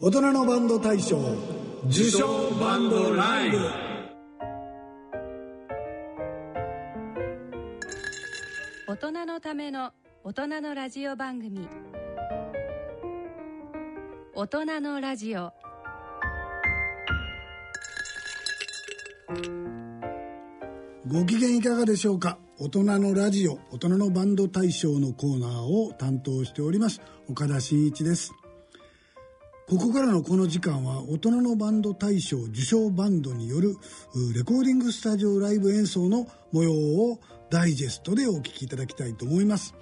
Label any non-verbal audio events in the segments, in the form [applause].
大人のバンド大賞受賞バンドライブ。大人のための大人のラジオ番組。大人のラジオ。ご機嫌いかがでしょうか？大人のラジオ大人のバンド大賞のコーナーを担当しております岡田真一ですここからのこの時間は大人のバンド大賞受賞バンドによるレコーディングスタジオライブ演奏の模様をダイジェストでお聞きいただきたいと思います。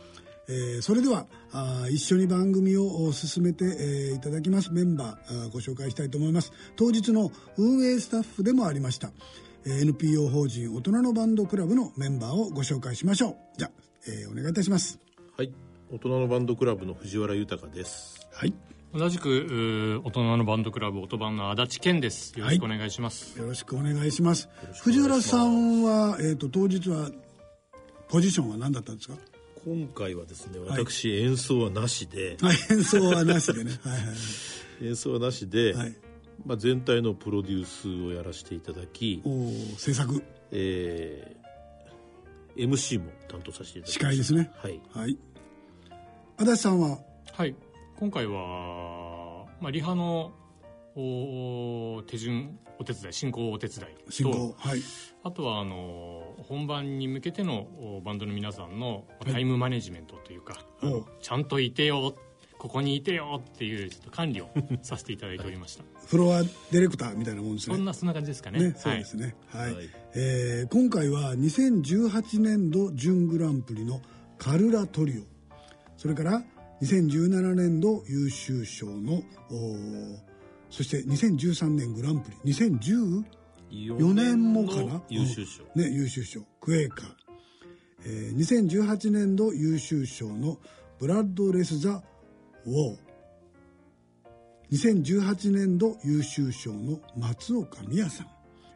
えー、それではあ一緒に番組を進めて、えー、いただきますメンバーご紹介したいと思います。当日の運営スタッフでもありました、えー、NPO 法人大人のバンドクラブのメンバーをご紹介しましょう。じゃあ、えー、お願いいたします。はい。大人のバンドクラブの藤原豊です。はい。同じく大人のバンドクラブ音版の足立健です。よろしくお願いします、はい、よろしくお願いします。藤原さんは、えーと、当日はポジションは何だったんですか？今回はですね私、はい、演奏はなしで、はい、演奏はなしでね。[laughs] はい、はい、演奏はなしで、はい。まあ、全体のプロデュースをやらせていただきお制作。えー、MC も担当させていただきます司会ですね。はい、はい、足立さんは？はい今回は、まあ、リハのお手順お手伝い進行お手伝い進行はい。あとはあの本番に向けてのバンドの皆さんのタイムマネジメントというか、はい、ちゃんといてよここにいてよっていうちょっと管理を [laughs] させていただいておりました。フロアディレクターみたいなもんですね。そんなそんな感じですかね。ねそうですね。はい、はい、えー、今回は2018年度準グランプリのカルラトリオ。それから2017年度優秀賞のそして2013年グランプリ2014年もかな？優秀賞、ね優秀賞クエーカー、えー、2018年度優秀賞のブラッドレス・ザ・ウォー。2018年度優秀賞の松岡美也さん、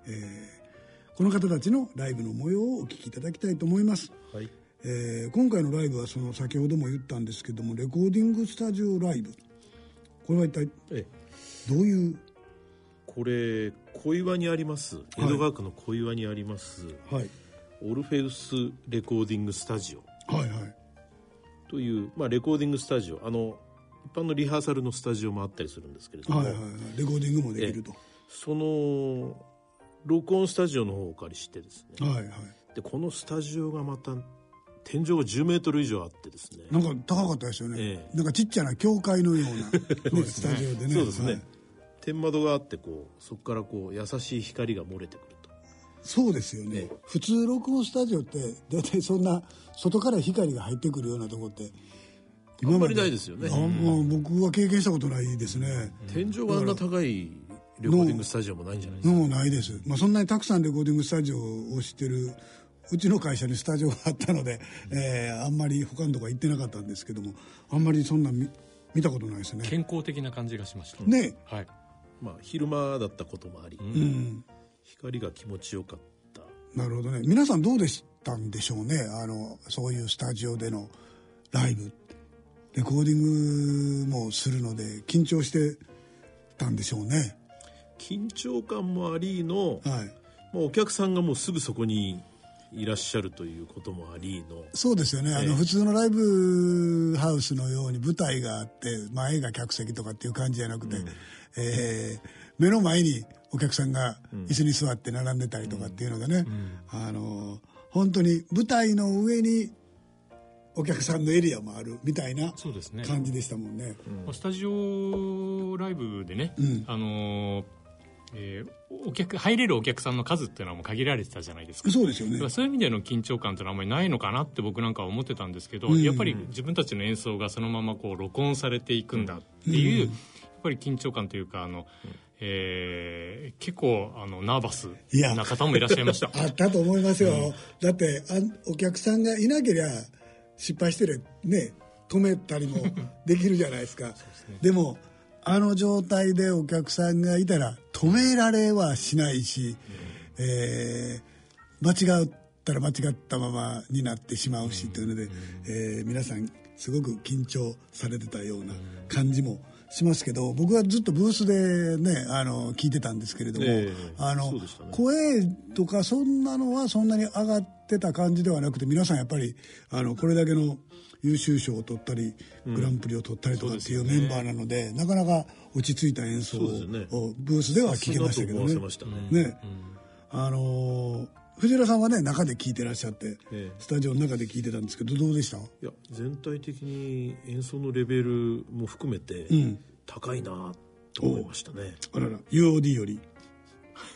えー、この方たちのライブの模様をお聞きいただきたいと思います。はいえー、今回のライブはその先ほども言ったんですけどもレコーディングスタジオライブ。これは一体どういう？これ小岩にあります。江戸川区の小岩にあります、はい、オルフェウスレコーディングスタジオ。はいはい。という、まあ、レコーディングスタジオ。あの一般のリハーサルのスタジオもあったりするんですけれども、はいはいはい、レコーディングもできると。その録音スタジオの方をお借りしてですね、はいはい、でこのスタジオがまた天井が10メートル以上あってですね。なんか高かったですよね、ええ、なんかちっちゃな教会のような、ね、スタジオでね。そうですね、はい、天窓があってこうそこからこう優しい光が漏れてくると。そうですよね、え、普通録音スタジオって大体そんな外から光が入ってくるようなとこってあんまりないですよね。あ、まあ、僕は経験したことないですね。天井があんな高いレコーディングスタジオもないんじゃないですか。もないです、まあ、そんなにたくさんレコーディングスタジオをしてるうちの会社にスタジオがあったので、えー、あんまり他のとこ行ってなかったんですけどもあんまりそんな見見たことないですね。健康的な感じがしました。ね。はい。まあ昼間だったこともあり、うん、光が気持ちよかった。なるほどね。皆さんどうでしたんでしょうね。あのそういうスタジオでのライブレコーディングもするので緊張してたんでしょうね。緊張感もありの、はい、もうお客さんがもうすぐそこにいらっしゃるということもありの。そうですよね、えー、あの普通のライブハウスのように舞台があって前が客席とかっていう感じじゃなくて、うん、えー、目の前にお客さんが椅子に座って並んでたりとかっていうのがね、うん。うん、あの本当に舞台の上にお客さんのエリアもあるみたいな感じでしたもんね。ねうん、スタジオライブでね、あのえー、お客入れるお客さんの数っていうのはもう限られてたじゃないですか。そうですよね。そういう意味での緊張感っていうのはあんまりないのかなって僕なんかは思ってたんですけど、うん、やっぱり自分たちの演奏がそのままこう録音されていくんだっていう、うん、やっぱり緊張感というかあの、えー、結構あのナーバスな方もいらっしゃいました。あったと思いますよ、うん、だってあお客さんがいなけりゃ失敗してる。ね止めたりもできるじゃないですか。[laughs] で、ね,、もあの状態でお客さんがいたら止められはしないし、うん、えー、間違ったら間違ったままになってしまうし、というので、えー、皆さんすごく緊張されてたような感じもしますけど僕はずっとブースでねあの聞いてたんですけれども、ええ。あのね。声とかそんなのはそんなに上がってた感じではなくて皆さんやっぱりあのこれだけの優秀賞を取ったり、グランプリを取ったりとかっていうメンバーなのでなかなか落ち着いた演奏をブースでは聞けましたけどね。ね。ね、あのー藤原さんはね中で聞いてらっしゃって、ええ。スタジオの中で聞いてたんですけどどうでした？いや全体的に演奏のレベルも含めてん。高いなと思いましたね、あらら UOD より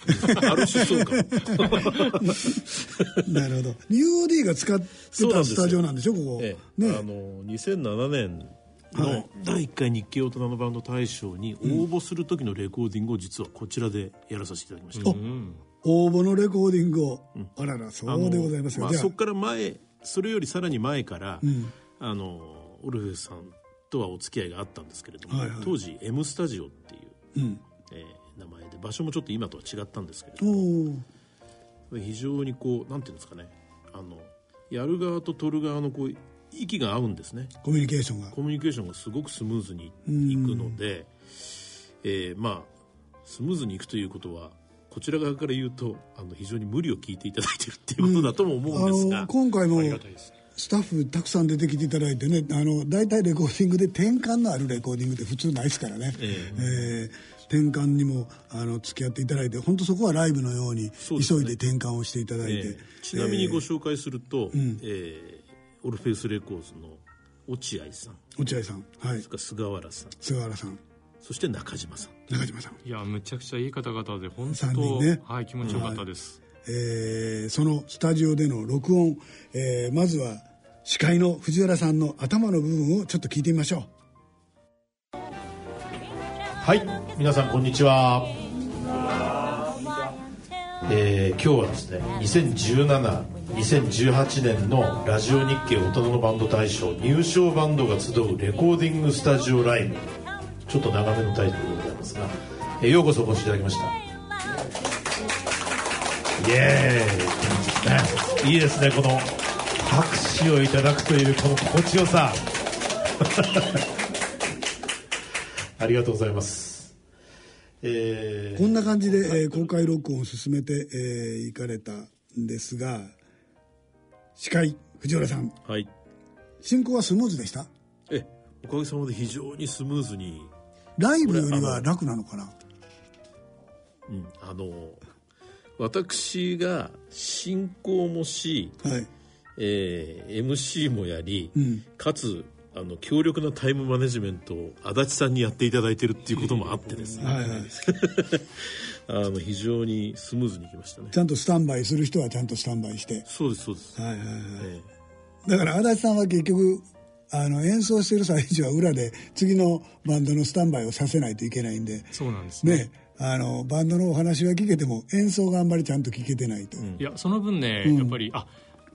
[laughs] ある種そうかも。[laughs] なるほど。UOD が使ってたスタジオなんでしょ？ここ、ええ。ね。あの2007年はい。の第1回日経大人のバンド大賞に応募する時のレコーディングを実はこちらでやらさせていただきました、うん。応募のレコーディングを、あららそうでございますよ、まあそこから前それよりさらに前から、ん。あのオルフェスさんとはお付き合いがあったんですけれども、はいはい。当時 M スタジオっていう、うん。えー名前で場所もちょっと今とは違ったんですけれおどもー非常にこうなんていうんですかねあのやる側と取る側のこう息が合うんですね。コミュニケーションが。コミュニケーションがすごくスムーズにいくので、えーまあスムーズにいくということはこちら側から言うとあの非常に無理を聞いていただいてるっていうことだとも思あうんですが、の今回もありがたいですね。スタッフたくさん出てきていただいてねあの大体レコーディングで転換のあるレコーディングって普通ないですからね、え。えー転換にもあの付き合っていただいて本当そこはライブのように急いで転換をしていただいて、えーちなみにごえー紹介すると、えーオルフェウスレコーズの落合さん。落合さん。はい。それから菅原さん。菅原さん。そして中島さん。中島さん。いやむちゃくちゃいい方々で本三当、人ね。はい気持ちよかったです、えーそのスタジオでの録音、えーまずは司会の藤原さんの頭の部分をちょっと聞いてみましょはい、皆さんこんにちは。えー今日はですね、2017、2018年のラジオ日経大人のバンド大賞入賞バンドが集うレコーディングスタジオライブ。ちょっと長めのタイトルでございますが、えーようこそお越しいただきました。イエーイ、ね、いいですね、この拍手をいただくというこの心地よさ。[laughs] ありがとうございます。えー。うこんな感じで、えー公開録音を進めて、えーいかれたんですが司会藤原さん。はい。進行はスムーズでした？えおかげさまで非常にスムーズに、ライブよりは楽なのかな？うん、あの私が進行もし、はい。えー MC もやり、ん。かつあの強力なタイムマネジメントを足立さんにやっていただいてるっていうこともあってですね、はいはい。[laughs] あの非常にスムーズにいきましたね。ちゃんとスタンバイする人はちゃんとスタンバイして。そうですそうです、はいはいはい。えだから足立さんは結局あの演奏してる最中は裏で次のバンドのスタンバイをさせないといけないんで。そうなんですね。ね。あのバンドのお話は聞けても演奏があんまりちゃんと聞けてないと、いやその分ね、やっぱりあ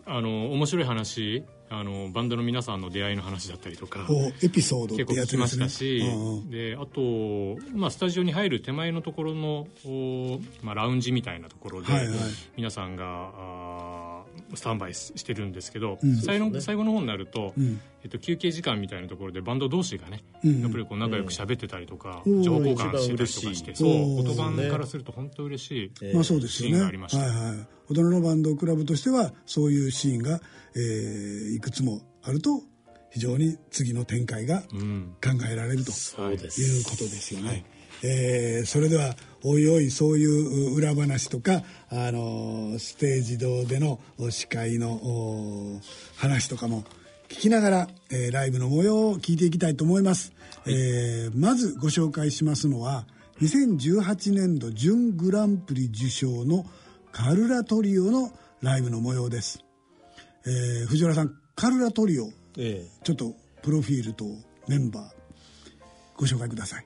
あの面白い話あのバンドの皆さんの出会いの話だったりとかエピソードって結構聞きましたし、であと、まあ、スタジオに入る手前のところの、おまあ、ラウンジみたいなところで、はいはい。皆さんがあースタンバイしてるんですけど、ん最後最後の方になると、ん。えっと、休憩時間みたいなところでバンド同士がね、うんやっぱりこう仲良く喋ってたりとか、うん。情報交換してたりとかして、一そう音版からすると本当嬉しい、えまあそうですよね。シーンがありました。はいはい。大人のバンドクラブとしてはそういうシーンが、えーいくつもあると非常に次の展開がうん。考えられるということですよね。えーそれではおいおいそういう裏話とか、あのーステージ上でのお司会のお話とかも聞きながら、えーライブの模様を聞いていきたいと思います、えーまずご紹介しますのは2018年度準グランプリ受賞のカルラトリオのライブの模様です、えー藤原さんカルラトリオえ。ちょっとプロフィールとメンバーご紹介ください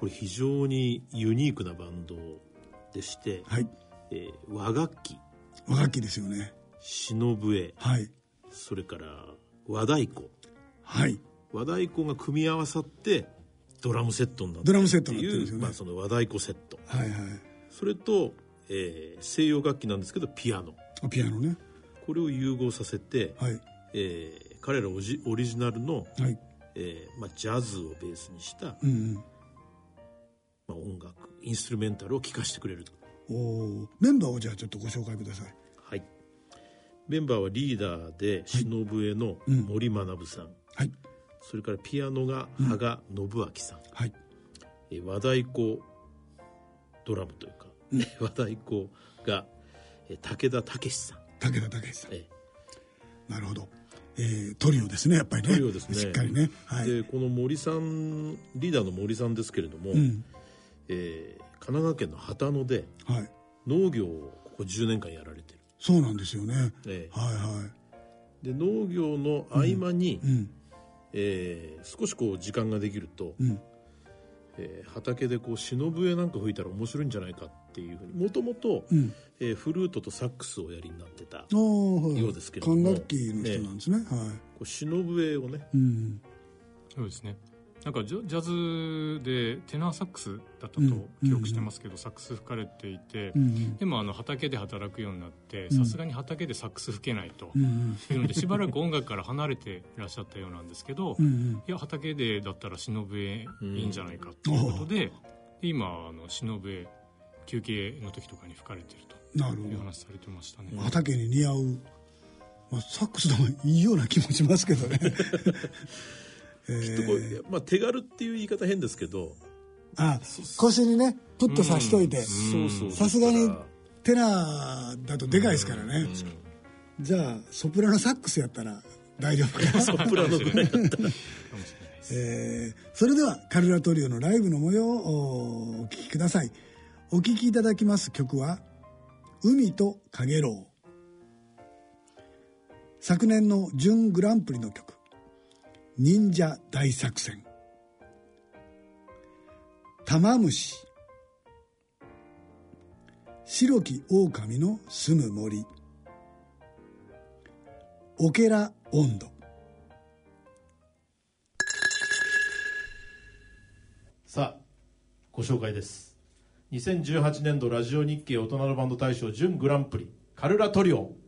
これ非常にユニークなバンドでして、はい。えー和楽器。和楽器ですよね。篠笛はい。それから和太鼓。はい。和太鼓が組み合わさってドラムセットになってドラムセットっていう、になってるんですよね。まあ、その和太鼓セット。はいはい。それと、えー西洋楽器なんですけどピアノ。あピアノね。これを融合させて、はい。えー彼らオジオリジナルの、はい。えーまあ、ジャズをベースにした、うんまあ、音楽インストゥルメンタルを聴かせてくれると。おおメンバーをじゃあちょっとご紹介ください。はい。メンバーはリーダーで忍笛の森学さん、はい。それからピアノが羽賀信明さん、はい。えー和太鼓ドラムというか、[laughs] 和太鼓が、えー武田武さん、武田武さん。えなるほど、えー、トリオですねやっぱりね。トリオですね。しっかりね。ーはい。でこの森さんリーダーの森さんですけれども、うんえー神奈川県の秦野ではい。農業をここ10年間やられてる、そうなんですよね。えはいはーで農業の合間に、いうん。えー少しこう時間ができると、うん。えー畑でこう忍笛なんか吹いたら面白いんじゃないかっていうふうにもともとうん。えーフルートとサックスをおやりになってたようですけれども。管楽器の人なんですね。はう忍笛をね。いうん。そうですねなんかジャズでテナーサックスだったとうん記憶してますけど、サックス吹かれていて、でもあの畑で働くようになってうん。さすがに畑でサックス吹けないと。いうのでしばらく音楽から離れていらっしゃったようなんですけど、いや畑でだったら忍笛いいんじゃないかということで,、で今あの忍笛休憩の時とかに吹かれてるという話されてましたね、畑に似合う、まあ、サックスでもいいような気もしますけどね。えきっとこーう、まあ、手軽っていう言い方変ですけど。あ腰にねプッと刺しといて。さすがにテナーだとでかいですからね。じゃあソプラノサックスやったら大丈夫かな。らソプラノぐらいだったら。かもしれないですえーそれではカルラトリオのライブの模様をお聴きください。お聴きいただきます曲は「海とかげろう」昨年の準グランプリの曲「忍者大作戦」「玉虫」「白き狼の住む森」「オケラ温度」さあご紹介です。2018年度ラジオ日経大人のバンド大賞準グランプリカルラトリオ。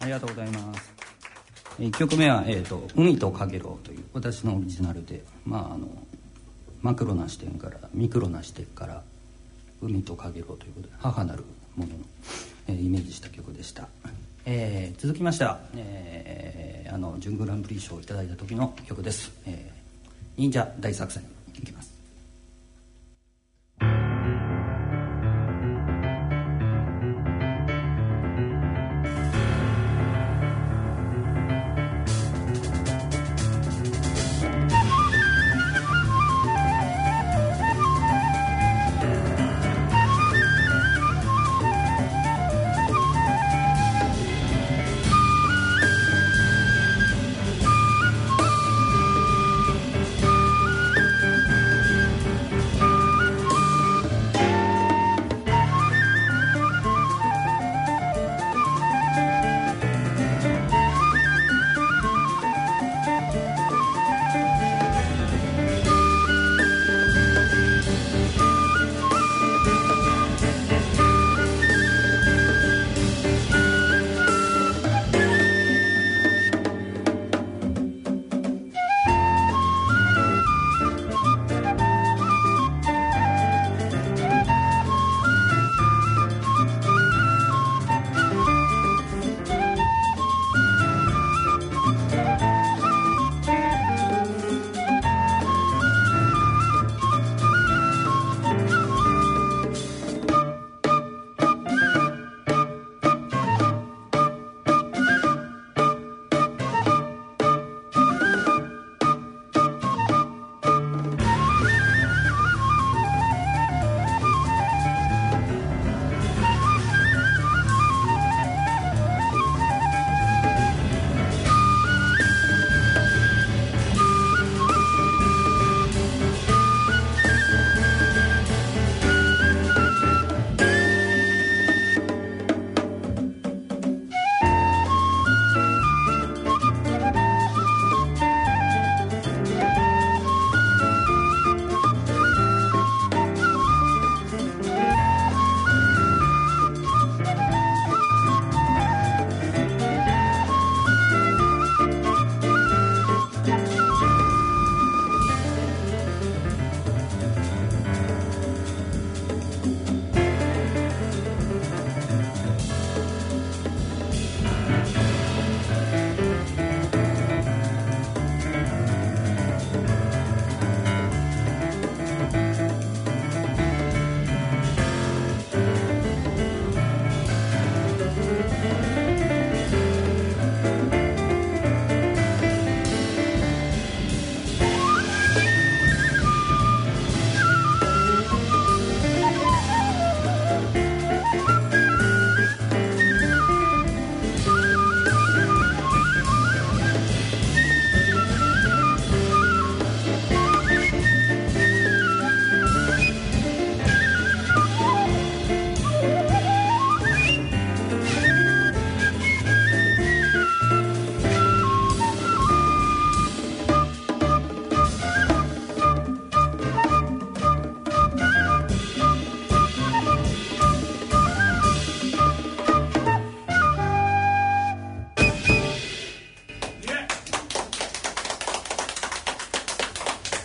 ありがとうございます。1曲目は「えーと、海とかげろう」という私のオリジナルで、まあ、あのマクロな視点からミクロな視点から海とかげろうということで母なるものの、えー、イメージした曲でした、えー、続きましては、えー、あの準グランプリ賞をいただいた時の曲です「えー、忍者大作戦」いきます。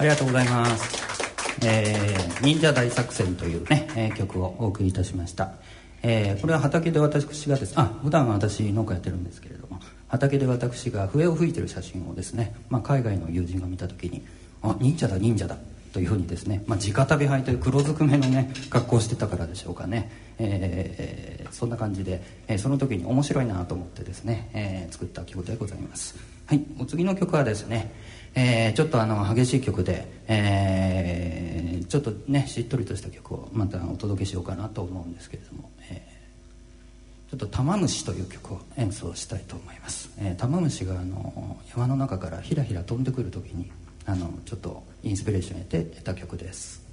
りがとうございます。えー、忍者大作戦というね、え、曲をお送りいたしました。えー、これは畑で私がですあ普段は私農家やってるんですけれども畑で私が笛を吹いてる写真をですね、まあ、海外の友人が見た時に「あ忍者だ忍者だ」というふうにですね、まあ、直旅杯という黒ずくめのね格好をしてたからでしょうかね、えー、そんな感じで、えー、その時に面白いなと思ってですね、えー、作った曲でございますはいお次の曲はですねえー、ちょっとあの激しい曲で、えー、ちょっとねしっとりとした曲をまたお届けしようかなと思うんですけれども、えー、ちょっと「玉虫」という曲を演奏したいと思います、えー、玉虫があの山の中からひらひら飛んでくる時にあのちょっとインスピレーションを得て得た曲です。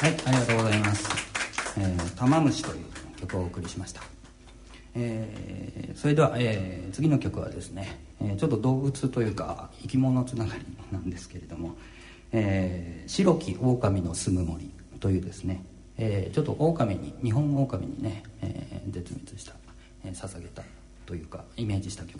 はいありがとうございます「えー、玉虫」という曲をお送りしました。えー、それでは、えー、次の曲はですね、え、ちょっと動物というか生き物つながりなんですけれども「えー、白き狼の住む森」というですね、え、ちょっと狼に日本狼にね、え、絶滅した、え、捧げたというかイメージした曲。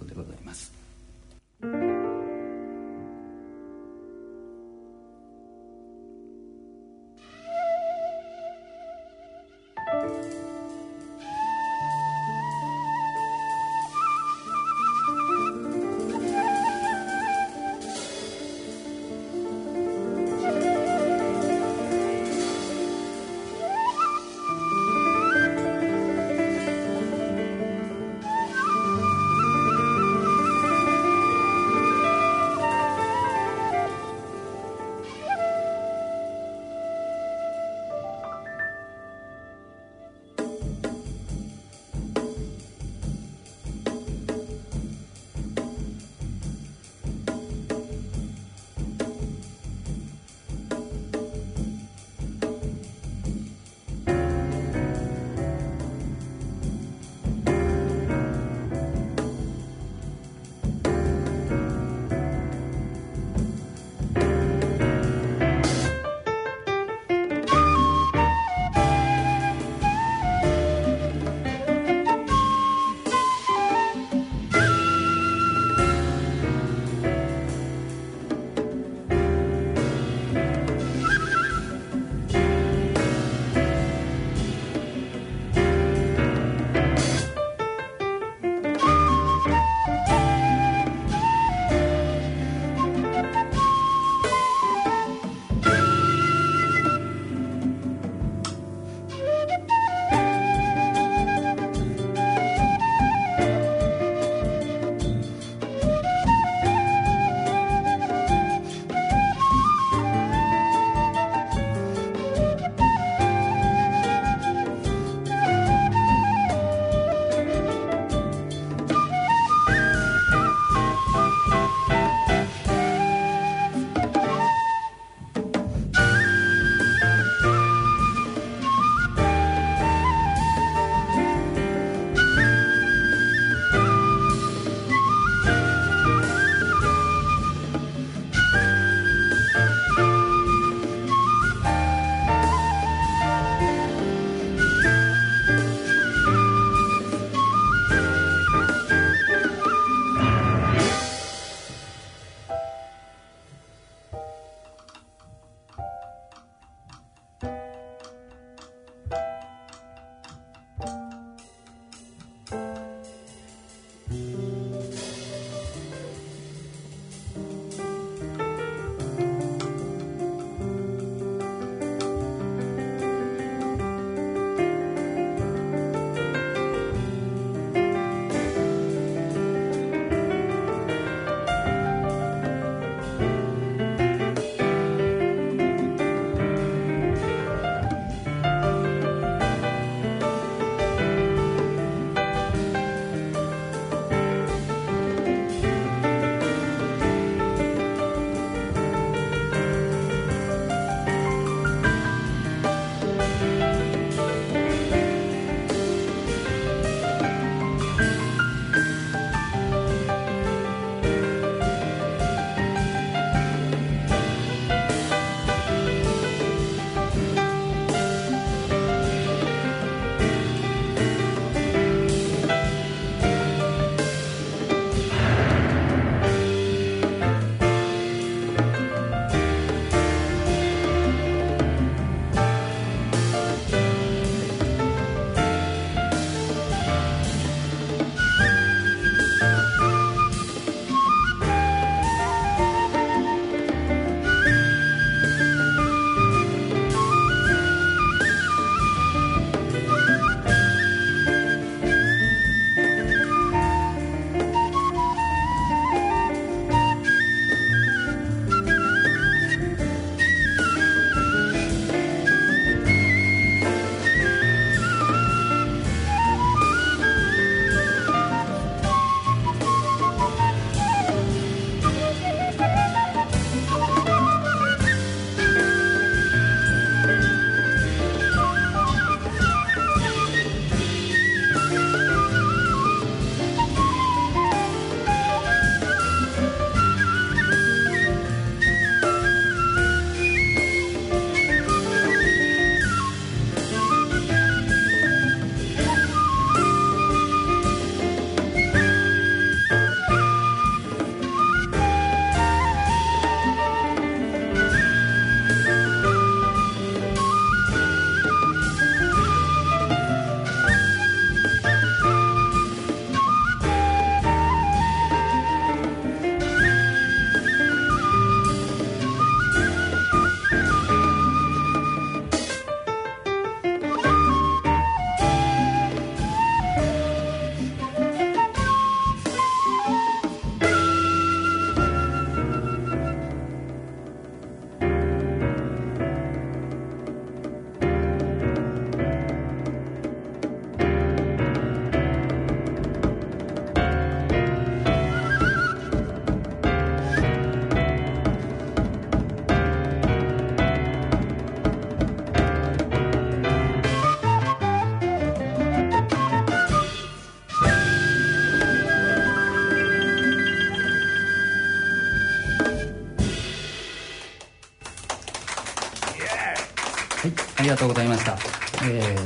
りがとうございました。え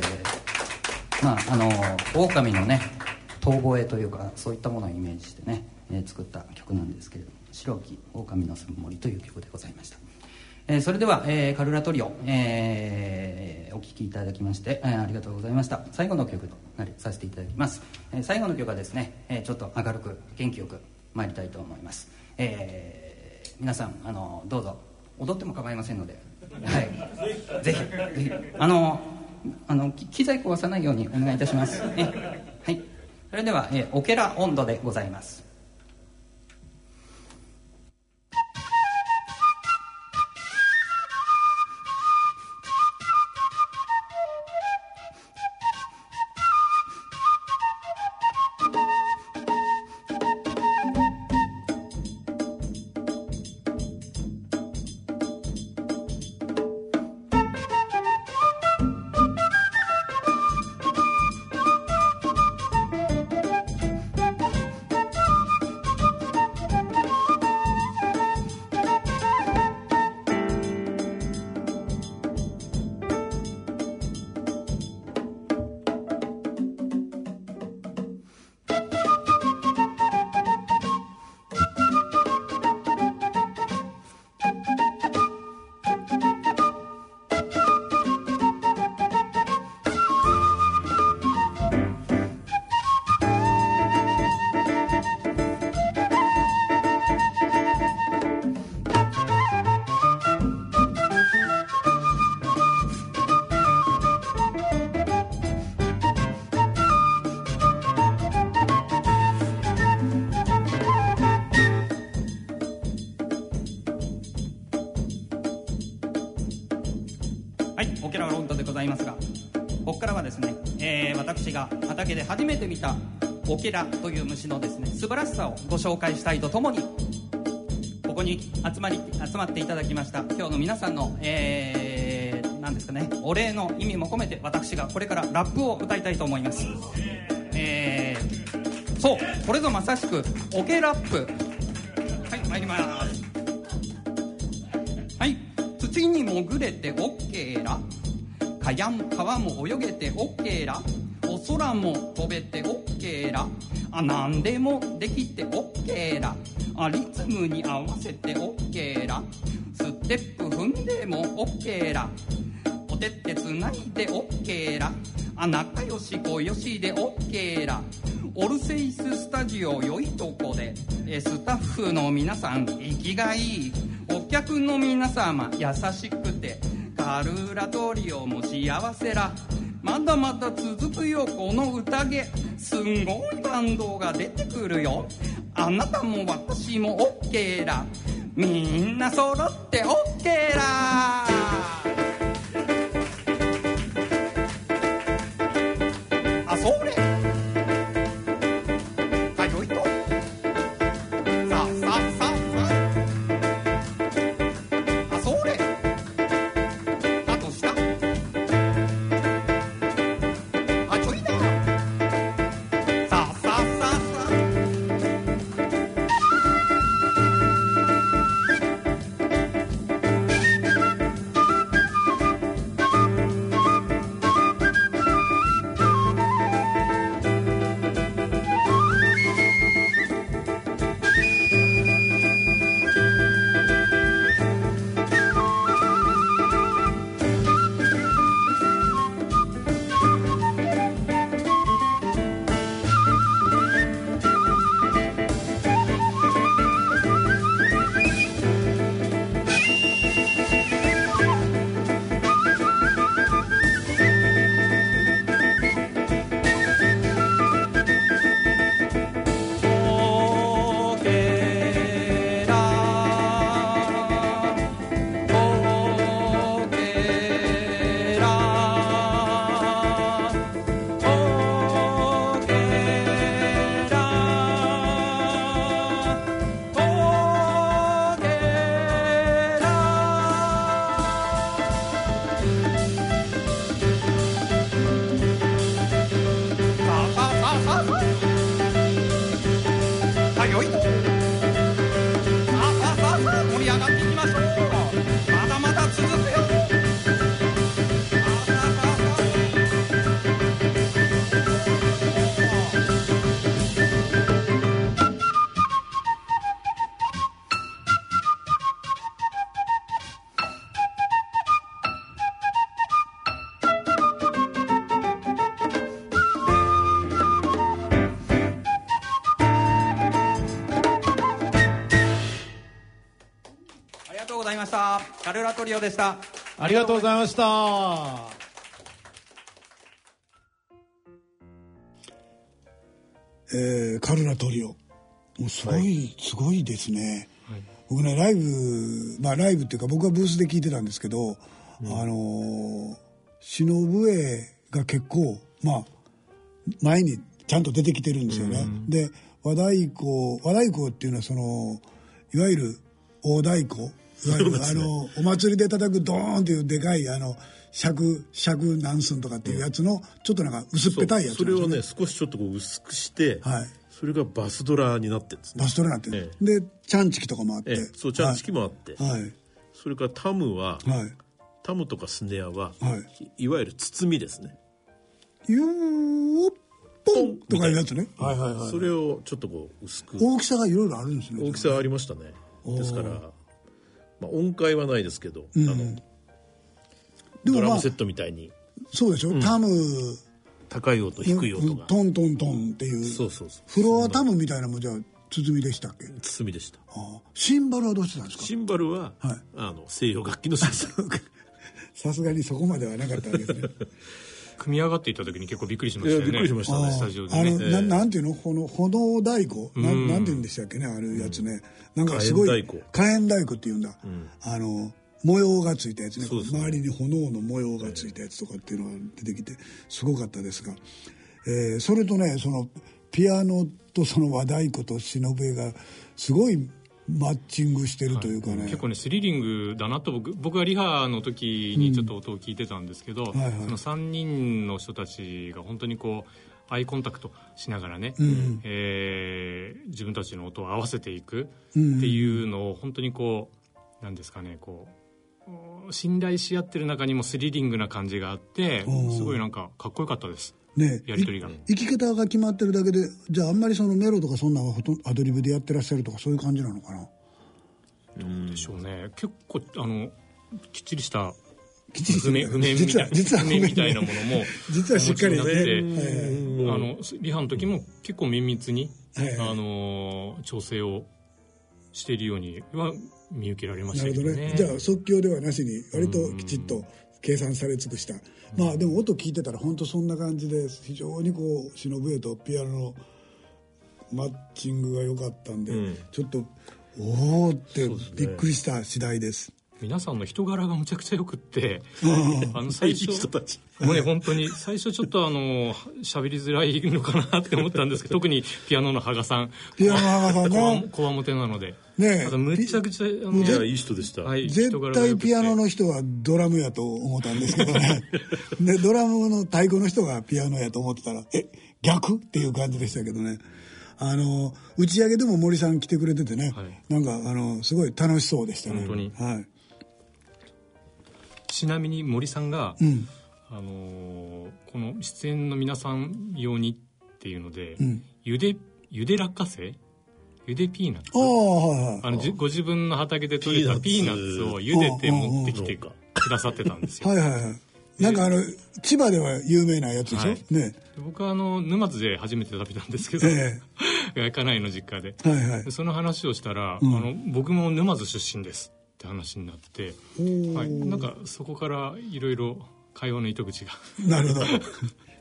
ー、まああの狼のね遠吠えというかそういったものをイメージしてね、えー、作った曲なんですけれども「白き狼の住む森」という曲でございました。えー、それでは、えー、カルラトリオ、えー、お聴きいただきまして、えー、ありがとうございました。最後の曲となりさせていただきます、えー、最後の曲はですね、えー、ちょっと明るく元気よく参りたいと思います、えー、皆さんあのどうぞ踊っても構いませんので、はい、ぜひぜひ。あのあの機材壊さないようにお願いいたします、ね、はい。それでは、えー、オケラ温度でございます。畑で初めて見たオケラという虫のですね素晴らしさをご紹介したいとともにここに集まり集まっていただきました今日の皆さんのえー、なんですかねお礼の意味も込めて私がこれからラップを歌いたいと思います。えー、そうこれぞまさしくオケラップ。はい参ります。はい土に潜れてオッケーらかやも川も泳げてオッケーら空も飛べてオッケーら。あ何でもできてオッケーら。あリズムに合わせてオッケーら。ステップ踏んでもオッケーら。お手ってつないでオッケーら。あ仲良し小よしでオッケーら。オルセイススタジオ良いとこで。スタッフの皆さん生きがいい。お客の皆様優しくて。カルーラトリオも幸せら。まだまだ続くよこの宴。すんごいバンドが出てくるよ。あなたも私もオッケーだ。みんな揃ってオッケーだ。ルラトリオでした。ありがとうございました。えーカルラトリオ。もうすごい、すごいですね、僕ねライブまあライブっていうか僕はブースで聞いてたんですけど、あのー忍笛が結構まあ前にちゃんと出てきてるんですよね、で和太鼓和太鼓っていうのはそのいわゆる大太鼓あのお祭りで叩くドーンっていうでかいあの尺尺何寸とかっていうやつの、ちょっとなんか薄っぺたいやつそれをね少しちょっとこう薄くして、はい。それがバスドラになってるんですね。バストラになってる、でチャンチキとかもあって、ええ。そうチャンチキもあって、はい。はいそれからタムは、はい。タムとかスネアは、、はい。わゆる包みですね。ゆーっぽんとかいうやつね。はいはいはい。それをちょっとこう薄く。大きさがいろいろあるんですね。大きさはありましたね。ですから、まあ、音階はないですけど、あのでもまあドラムセットみたいに。そうでしょ、タム。高い音低い音が、トントントンっていう。そうそうそう。フロアタムみたいなのもじゃあ鼓でしたっけ？包みでした。ああ。シンバルはどうしてたんですか？シンバルは、はい。あの西洋楽器のシンバルさすがにそこまではなかったわけですね [laughs] 組み上がっていた時に結構びっくりしましたよね。びっくりしましたね。スタジオであの、ねななんていうの？この炎太鼓？なん。なんて言うんでしたっけね？あるやつね、なんかすごい火炎太鼓。っていうんだ、あの模様がついたやつね。ね周りに炎の模様がついたやつとかっていうのが出てきてすごかったですが、えーそれとねそのピアノとその和太鼓と忍笛がすごいマッチングしてるというかね、結構ねスリリングだなと僕僕はリハの時にちょっと音を聞いてたんですけど、はいはい。その3人の人たちが本当にこうアイコンタクトしながらね、えー自分たちの音を合わせていくっていうのを本当にこうなんですかねこう信頼し合ってる中にもスリリングな感じがあってすごいなんかかっこよかったですねやり取りが。い生き方が決まってるだけでじゃああんまりそのメロとかそんなのはほとんどアドリブでやってらっしゃるとかそういう感じなのかな？でしょうね。結構あのきっちりしたきっちり譜面譜面みたい実は譜面みたいなものも実はしっかりなってえあのリハの時も結構綿密に、はい。はいあの調整をしているようには見受けられましたけどね。じゃあ即興ではなしに割ときちっと計算され尽くした。まあでも音聞いてたら本当そんな感じで非常にこう忍笛とピアノのマッチングが良かったん。で、ちょっとおおってびっくりした次第です皆さんの人柄がむちゃくちゃよくってあの最初もうね本当に最初ちょっとあの喋りづらいのかなって思ったんですけど [laughs] 特にピアノの羽賀さん。ピアノの羽賀さんね。こわもてなので。ねえ。むちゃくちゃあのいやいい人でした、はい絶対ピアノの人はドラムやと思ったんですけどね。[laughs] でドラムの太鼓の人がピアノやと思ってたらえ逆っていう感じでしたけどね。あの打ち上げでも森さん来てくれててね、はい。なんかあのすごい楽しそうでしたね。本当に。はいちなみに森さんが、ん。あのーこの出演の皆さん用にっていうので、ん。ゆでゆで落花生ゆでピーナッツ？ああはいはい。あのじご自分の畑で採れたピーナッツを茹でて持ってきてくださってたんですよ。[laughs] はいはいはい。なんかあの千葉では有名なやつでしょ、はい。ね。僕はあの沼津で初めて食べたんですけど、え家内 [laughs] の実家で。えはいはい。でその話をしたら、あの僕も沼津出身ですって話になって、はい、なんかそこからいろいろ会話の糸口が。なるほど。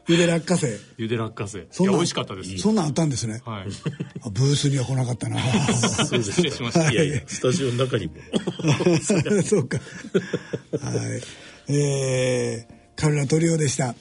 ゆで落花生。[laughs] ゆで落花生。いそんな美味しかったです。そんなんあったんですね、はい。あブースには来なかったな。[laughs] 失礼しました。い。やいやスタジオの中にも。[laughs] そうか。はい。えー、カルラトリオでした。